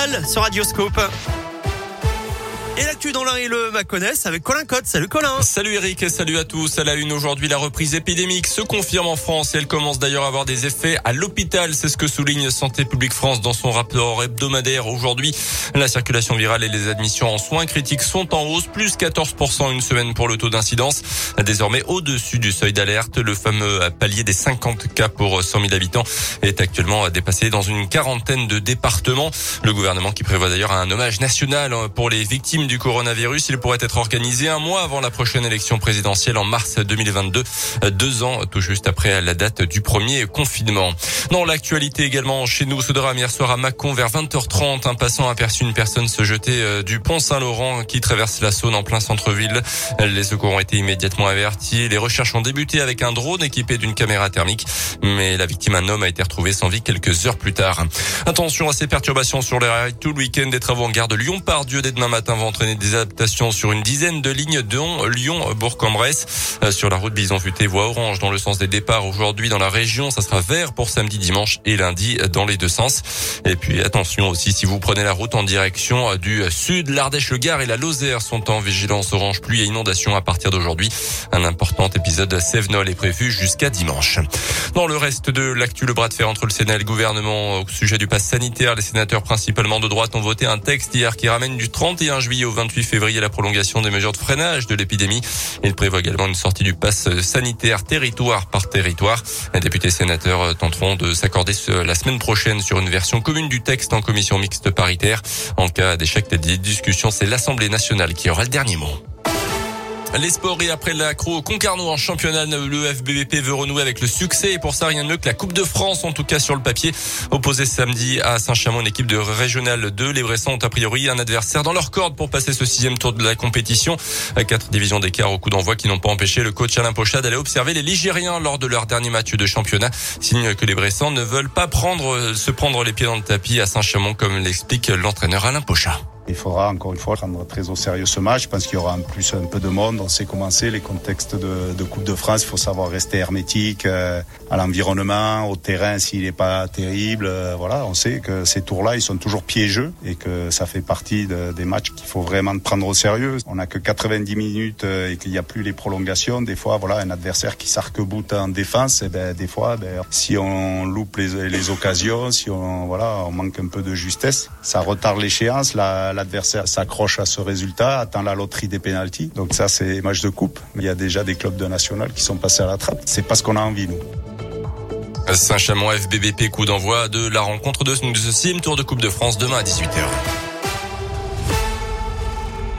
journal sur Radioscope. Et l'actu dans l'un et le Maconnais avec Colin Cotte. Salut Colin. Salut Eric, salut à tous. À la une aujourd'hui, la reprise épidémique se confirme en France et elle commence d'ailleurs à avoir des effets à l'hôpital. C'est ce que souligne Santé publique France dans son rapport hebdomadaire aujourd'hui. La circulation virale et les admissions en soins critiques sont en hausse, plus 14% une semaine pour le taux d'incidence. Désormais au-dessus du seuil d'alerte, le fameux palier des 50 cas pour 100 000 habitants est actuellement dépassé dans une quarantaine de départements. Le gouvernement qui prévoit d'ailleurs un hommage national pour les victimes du coronavirus. Il pourrait être organisé un mois avant la prochaine élection présidentielle en mars 2022, deux ans tout juste après la date du premier confinement. Dans l'actualité également chez nous, ce drame hier soir à Mâcon vers 20h30, un passant aperçu une personne se jeter euh, du pont Saint-Laurent qui traverse la Saône en plein centre-ville. Les secours ont été immédiatement avertis. Les recherches ont débuté avec un drone équipé d'une caméra thermique, mais la victime, un homme, a été retrouvé sans vie quelques heures plus tard. Attention à ces perturbations sur les rails tout le week-end. Des travaux en gare de Lyon-Pardieu dès demain matin vont entraîner des adaptations sur une dizaine de lignes dont Lyon-Bourg-en-Bresse. Euh, sur la route Bison-Futé, voie orange dans le sens des départs aujourd'hui dans la région. Ça sera vert pour samedi, dimanche et lundi dans les deux sens. Et puis attention aussi si vous prenez la route en direction du sud, l'Ardèche, le Gard et la Lozère sont en vigilance orange pluie et inondation à partir d'aujourd'hui. Un important épisode Sévenol est prévu jusqu'à dimanche. Dans le reste de l'actu, le bras de fer entre le Sénat et le gouvernement au sujet du pass sanitaire, les sénateurs principalement de droite ont voté un texte hier qui ramène du 31 juillet au 28 février la prolongation des mesures de freinage de l'épidémie. Il prévoit également une sortie du pass sanitaire territoire par territoire. Les députés sénateurs tenteront de s'accorder la semaine prochaine sur une version commune du texte en commission mixte paritaire. En cas d'échec des discussions, c'est l'Assemblée nationale qui aura le dernier mot. Les sports et après l'accro au Concarneau en championnat, le FBVP veut renouer avec le succès et pour ça rien de mieux que la Coupe de France en tout cas sur le papier. Opposé samedi à Saint-Chamond, une équipe de régionale 2, les Bressans ont a priori un adversaire dans leur corde pour passer ce sixième tour de la compétition. Quatre divisions d'écart au coup d'envoi qui n'ont pas empêché le coach Alain Pochat d'aller observer les Ligériens lors de leur dernier match de championnat. Signe que les Bressans ne veulent pas prendre, se prendre les pieds dans le tapis à Saint-Chamond comme l'explique l'entraîneur Alain Pochat. Il faudra encore une fois prendre très au sérieux ce match parce qu'il y aura en plus un peu de monde. On sait comment c'est les contextes de, Coupe de France. Il faut savoir rester hermétique euh, à l'environnement, au terrain s'il n'est pas terrible. Euh, voilà, on sait que ces tours-là, ils sont toujours piégeux et que ça fait partie de, des matchs qu'il faut vraiment prendre au sérieux. On n'a que 90 minutes euh, et qu'il n'y a plus les prolongations. Des fois, voilà, un adversaire qui s'arc-boute en défense, et eh ben, des fois, ben, si on loupe les, occasions, si on, voilà, on manque un peu de justesse, ça retarde l'échéance. L'adversaire s'accroche à ce résultat, atteint la loterie des pénalties. Donc ça, c'est match de coupe. Il y a déjà des clubs de national qui sont passés à la trappe. C'est pas ce qu'on a envie, nous. Saint-Chamond FBBP, coup d'envoi de la rencontre de ce sixième tour de Coupe de France demain à 18h.